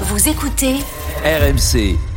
Vous écoutez RMC.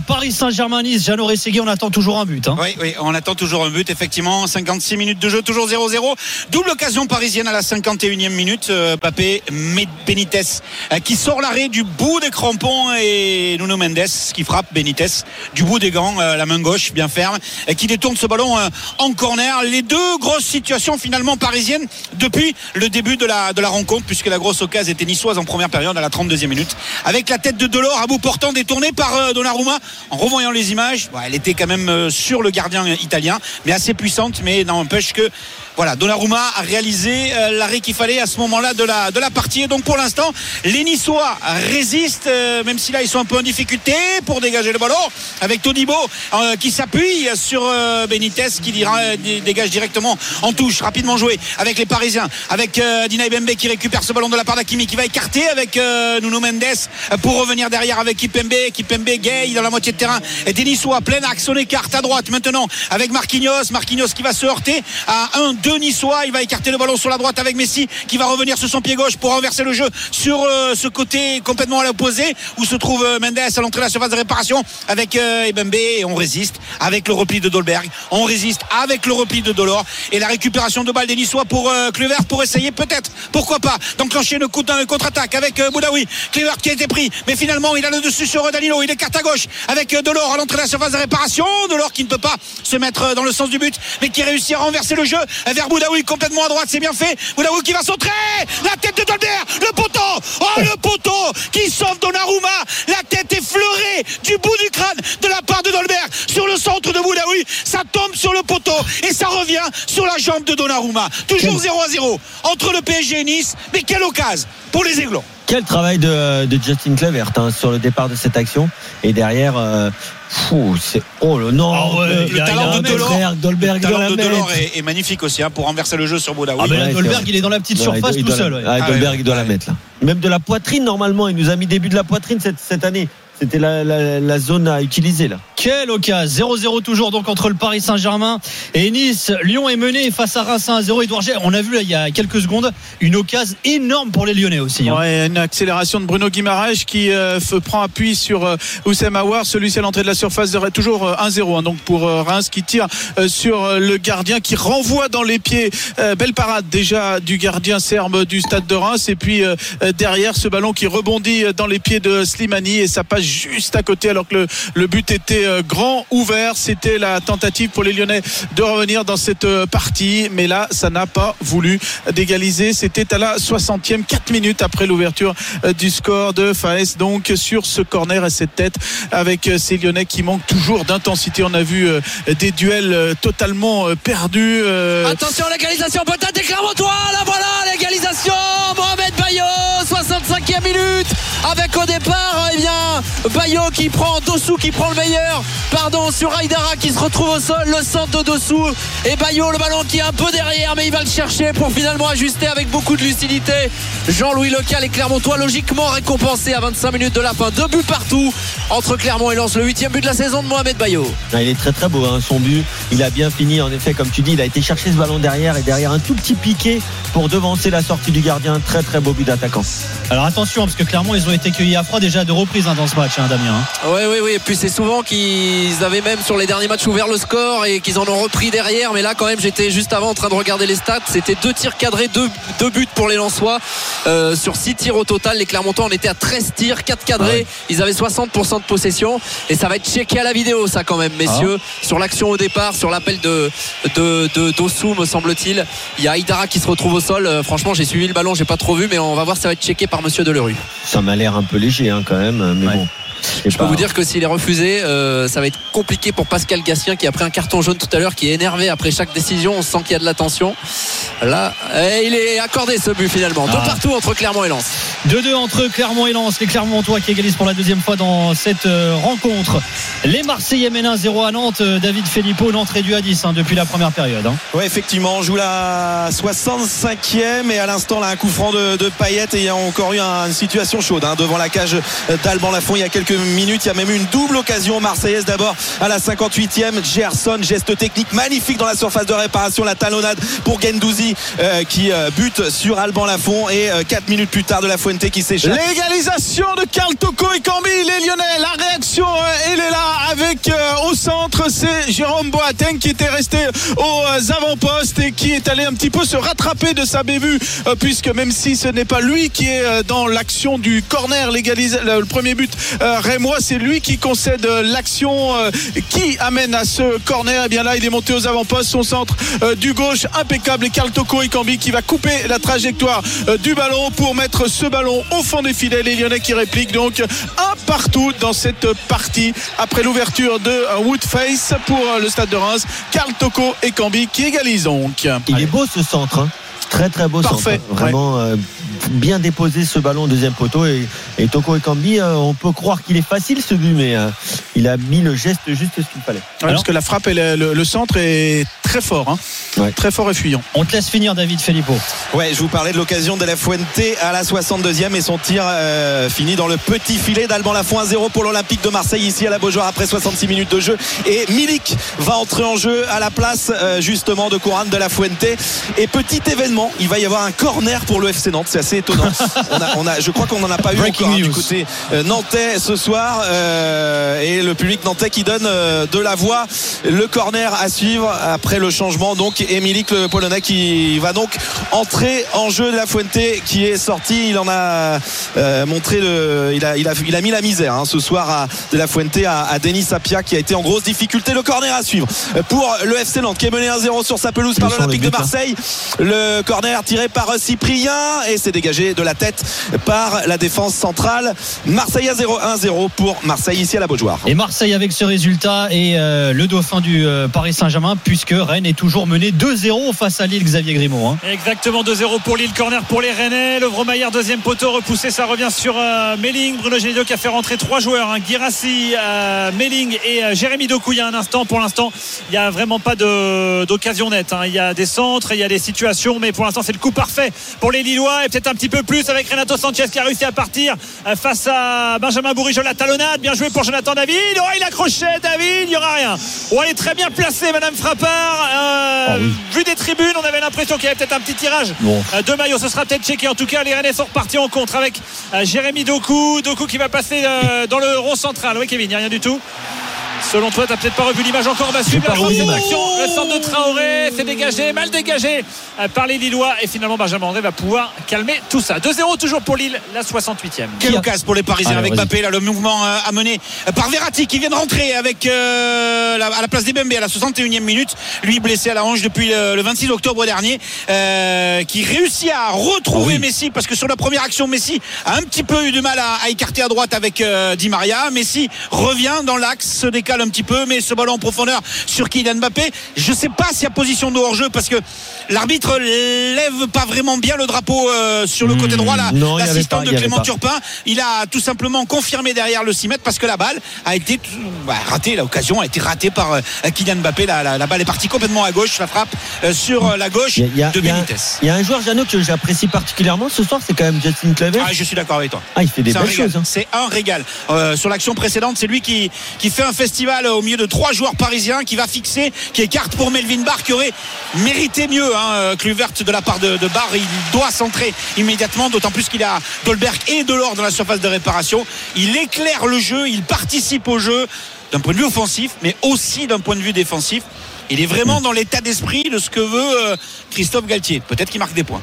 Paris Saint-Germain-Nice, Jeannot Rességui, on attend toujours un but. hein. Oui, oui, on attend toujours un but, effectivement. 56 minutes de jeu, toujours 0-0. Double occasion parisienne à la 51e minute. Euh, Papé Benitez euh, qui sort l'arrêt du bout des crampons et Nuno Mendes qui frappe Benitez du bout des gants, euh, la main gauche bien ferme, qui détourne ce ballon en corner. Les deux grosses situations finalement parisiennes depuis le début de la, rencontre, puisque la grosse occasion était niçoise en première période à la 32e minute. Avec la tête de Delors à bout portant détournée par Donnarumma en revoyant les images, elle était quand même euh, sur le gardien italien, mais assez puissante, mais n'empêche que voilà, Donnarumma a réalisé euh, l'arrêt qu'il fallait à ce moment-là de la, de la partie. Et donc pour l'instant, les Niçois résistent, euh, même si là ils sont un peu en difficulté pour dégager le ballon, avec Todibo euh, qui s'appuie sur Benitez qui dégage directement en touche, rapidement joué avec les Parisiens, avec euh, Dina Bembe qui récupère ce ballon de la part d'Akimi qui va écarter avec Nuno Mendes pour revenir derrière avec Kipembe, Kipembe gay dans la moitié de terrain. Et des Niçois plein axe, on écarte à droite maintenant avec Marquinhos, Marquinhos qui va se heurter à un, deux Niçois, il va écarter le ballon sur la droite avec Messi qui va revenir sur son pied gauche pour renverser le jeu sur euh, ce côté complètement à l'opposé où se trouve euh, Mendes à l'entrée de la surface de réparation avec euh, Ebembe et on résiste avec le repli de Dolberg, on résiste avec le repli de Dolor et la récupération de balle des Niçois pour euh, Kluivert pour essayer peut-être, pourquoi pas, d'enclencher une contre-attaque avec euh, Boudaoui, Kluivert qui a été pris, mais finalement il a le dessus sur euh, Danilo, il écarte à gauche avec euh, Delors à l'entrée de la surface de réparation, Delors qui ne peut pas se mettre euh, dans le sens du but, mais qui réussit à renverser le jeu euh, vers Boudaoui complètement à droite, c'est bien fait, Boudaoui qui va centrer, la tête de Dolberg, le poteau, oh le poteau qui sauve Donnarumma, la tête effleurée du bout du crâne de la part de Dolberg sur le centre de Boudaoui, ça tombe sur le poteau et ça revient sur la jambe de Donnarumma, toujours 0 à 0 entre le PSG et Nice, mais quelle occasion pour les Aiglons. Quel travail de, de Justin Clevert hein, sur le départ de cette action. Et derrière, euh, fou, c'est. Oh le non Ah ouais, le, a- talent de Delors. Dolberg, Dolberg Le talent de. Delors est, est magnifique aussi hein, pour renverser le jeu sur Boudaoui. Ah, mais là, Ouais, Dolberg, il est dans la petite Ouais, surface il tout doit seul. la-. Ah, Ah Dolberg, il doit la mettre là. Même de la poitrine, normalement, il nous a mis début de la poitrine cette, cette année. C'était la, la, la zone à utiliser là. Quelle occasion 0-0 toujours donc entre le Paris Saint-Germain et Nice. Lyon est mené face à Reims 1-0. Edouard on a vu là, il y a quelques secondes une occasion énorme pour les Lyonnais aussi. hein. Ouais, une accélération de Bruno Guimaraes qui euh, prend appui sur euh, Oussem Aouar, celui-ci à l'entrée de la surface de toujours euh, 1-0 hein, donc pour euh, Reims qui tire euh, sur euh, le gardien qui renvoie dans les pieds euh, belle parade déjà du gardien serbe du stade de Reims et puis euh, euh, derrière ce ballon qui rebondit euh, dans les pieds de Slimani et ça passe juste à côté alors que le, but était euh, grand ouvert. C'était la tentative pour les Lyonnais de revenir dans cette euh, partie. Mais là ça n'a pas voulu d'égaliser. C'était à la 60e 4 minutes après l'ouverture euh, du score de Faes. Donc sur ce corner et cette tête avec ces Lyonnais qui manquent toujours d'intensité. On a vu des duels totalement perdus Attention, l'égalisation. Peut-être des Clermontois. Là voilà, l'égalisation. Mohamed Bayo, 65e minute. Avec au départ, eh bien, Bayo qui prend Dossou qui prend le meilleur. Pardon, sur Aïdara qui se retrouve au sol. Le centre de Dossou. Et Bayo, le ballon qui est un peu derrière, mais il va le chercher pour finalement ajuster avec beaucoup de lucidité. Jean-Louis Lecal et Clermontois, logiquement récompensés à 25 minutes de la fin. Deux buts partout entre Clermont et Lens. Le huitième but de la saison de Mohamed Bayo. Ah, il est très très beau hein, son but. Il a bien fini en effet comme tu dis. Il a été chercher ce ballon derrière et derrière un tout petit piqué pour devancer la sortie du gardien. Très très beau but d'attaquant. Alors attention parce que clairement ils ont été cueillis à froid déjà à deux reprises hein, dans ce match, hein, hein. Oui, oui, oui. Et puis c'est souvent qu'ils avaient même sur les derniers matchs ouvert le score et qu'ils en ont repris derrière. Mais là, quand même, j'étais juste avant en train de regarder les stats. C'était deux tirs cadrés, deux, deux buts pour les Lensois. Euh, sur six tirs au total, les Clermontois, on était à 13 tirs, 4 cadrés. Ils avaient 60% de possession. Et ça va être checké à la vidéo, ça, quand même, messieurs. Sur l'action au départ, sur l'appel de, de, de Dossou, me semble-t-il. Il y a Aïdara qui se retrouve au sol. Euh, franchement, j'ai suivi le ballon, j'ai pas trop vu, mais on va voir, ça va être checké par monsieur Delerue. Ça m'a l'air un peu léger hein, quand même. Mais Ouais. bon. Et Je peux pas- vous dire que s'il est refusé, euh, ça va être compliqué pour Pascal Gassien qui a pris un carton jaune tout à l'heure, qui est énervé après chaque décision. On sent qu'il y a de la tension. Là, eh, il est accordé ce but finalement. Deux Ah. partout entre Clermont et Lens. 2-2 entre Clermont et Lens. Les Clermontois qui égalisent pour la deuxième fois dans cette euh, rencontre. Les Marseillais mènent 1-0 à Nantes. Euh, David Filippo, Nantes réduit à 10 hein, depuis la première période. hein. Ouais, effectivement, on joue la 65e et à l'instant, là, un coup franc de, de Payet et il y a encore eu un- une situation chaude hein, devant la cage d'Alban Lafont il y a quelques minutes. Il y a même eu une double occasion marseillaise d'abord à la 58e. Gerson, geste technique magnifique dans la surface de réparation, la talonnade pour Gendouzi euh, qui euh, bute sur Alban Lafont et 4 minutes plus tard de la Fuente qui s'échappe. L'égalisation de Karl Toko et Cambi, les Lyonnais. La réaction, euh, elle est là avec euh, au centre, c'est Jérôme Boateng qui était resté aux euh, avant-postes et qui est allé un petit peu se rattraper de sa bévue, euh, puisque même si ce n'est pas lui qui est euh, dans l'action du corner, l'égalisa- le, premier but euh, rémois, c'est lui qui concède euh, l'action euh, qui amène à ce corner. Et bien là, il est monté aux avant-postes, son centre euh, du gauche impeccable et Karl Toko et Cambi qui va couper la trajectoire du ballon pour mettre ce ballon au fond des filets. Les Lyonnais qui répliquent donc un partout dans cette partie après l'ouverture de Woodface pour le stade de Reims. Karl Toko et Cambi qui égalisent donc. Il est beau ce centre. hein. Très très beau Parfait, centre. hein. Vraiment euh, bien déposé ce ballon au deuxième poteau. Et, et Toko Ekambi, euh, on peut croire qu'il est facile ce but, mais euh, il a mis le geste juste ce qu'il fallait. Ouais, parce que la frappe et le, le- le centre est très fort. hein. Ouais. Très fort et fuyant. On te laisse finir, David Filippo. Ouais, je vous parlais de l'occasion de la Fuente à la 62e et son tir euh, fini dans le petit filet d'Alban Lafont 1-0 pour l'Olympique de Marseille ici à la Beaujoire après 66 minutes de jeu et Milik va entrer en jeu à la place euh, justement de Coran de la Fuente et petit événement, il va y avoir un corner pour le FC Nantes, c'est assez étonnant. on a, on a, je crois qu'on n'en a pas eu encore hein, du côté euh, nantais ce soir euh, et le public nantais qui donne euh, de la voix. Le corner à suivre après le changement donc et Milik le polonais qui va donc entrer en jeu de la Fuente qui est sorti il en a euh, montré le, il a, il a, il a mis la misère hein, ce soir à, de la Fuente à, à Denis Sapia qui a été en grosse difficulté. Le corner à suivre pour le FC Nantes qui est mené 1-0 sur sa pelouse par l'Olympique de hein. Marseille. Le corner tiré par Cyprien et c'est dégagé de la tête par la défense centrale Marseille à 0-1-0 pour Marseille ici à la Beaujoire Et Marseille avec ce résultat et euh, le dauphin du euh, Paris Saint-Germain, puisque Rennes est toujours mené 2-0 face à Lille, Xavier Grimaud. hein. Exactement 2-0 pour Lille, corner pour les Rennais. Le Vromaillard, deuxième poteau repoussé, ça revient sur euh, Melling. Bruno Genesio qui a fait rentrer trois joueurs, hein, Girassi, euh, Melling et euh, Jérémy Doku. Il y a un instant, pour l'instant, il n'y a vraiment pas d'occasion nette. hein. Il y a des centres, il y a des situations, mais pour l'instant, c'est le coup parfait pour les Lillois et peut-être un petit peu plus avec Renato Sanchez qui a réussi à partir euh, face à Benjamin Bourigeau, la talonnade. Bien joué pour Jonathan David. Oh, il accrochait David, il n'y aura rien. Oh, elle est très bien placée, Madame Frappard. Euh, Ah oui. Vu des tribunes, on avait l'impression qu'il y avait peut-être un petit tirage Bon. euh, de maillot. Ce sera peut-être checké. En tout cas, les Rennais sont repartis en contre avec Jérémy Doku. Doku qui va passer dans le rond central. Oui, Kevin, il n'y a rien du tout. Selon toi, tu n'as peut-être pas revu l'image encore. On va suivre la l'image. action. Le centre de Traoré, c'est dégagé, mal dégagé euh, par les Lillois. Et finalement, Benjamin André va pouvoir calmer tout ça. 2-0 toujours pour Lille, la 68e. Quelle occasion pour les Parisiens Allez, avec. Mbappé là le mouvement euh, amené par Verratti qui vient de rentrer avec euh, la- à la place des Bembe à la 61e minute lui blessé à la hanche depuis le, le 26 octobre dernier euh, qui réussit à retrouver Ah oui. Messi parce que sur la première action Messi a un petit peu eu du mal à, à écarter à droite avec euh, Di Maria Messi revient dans l'axe se décale un petit peu mais ce ballon en profondeur sur Kylian Mbappé je sais pas s'il y a position de hors-jeu parce que l'arbitre lève pas vraiment bien le drapeau euh, sur le côté droit là Hmm, non, y avait l'assistant de Clément. Turpin il a tout simplement confirmé derrière le 6 mètres parce que la balle a été bah, ratée l'occasion a été ratée par euh, Kylian Mbappé la, la- la balle est partie complètement à gauche la frappe euh, sur la gauche Il y a- de Benitez il y a un joueur, Jeannot, que j'apprécie particulièrement ce soir, c'est quand même Justin Kluivert. ah, je suis d'accord avec toi Ah, il fait des belles choses. hein. C'est un régal. Sur l'action précédente, c'est lui qui, qui fait un festival au milieu de trois joueurs parisiens, qui va fixer, qui écarte pour Melvin Barr, qui aurait mérité mieux. Hein, euh, Kluivert de la part de, de Barr, il doit centrer immédiatement, d'autant plus qu'il a Dolberg et Delors dans la surface de réparation. Il éclaire le jeu, il participe au jeu d'un point de vue offensif, mais aussi d'un point de vue défensif. Il est vraiment dans l'état d'esprit de ce que veut euh, Christophe Galtier. Peut-être qu'il marque des points.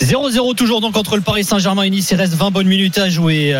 0-0 toujours donc entre le Paris Saint-Germain et Nice. Il reste 20 bonnes minutes à jouer.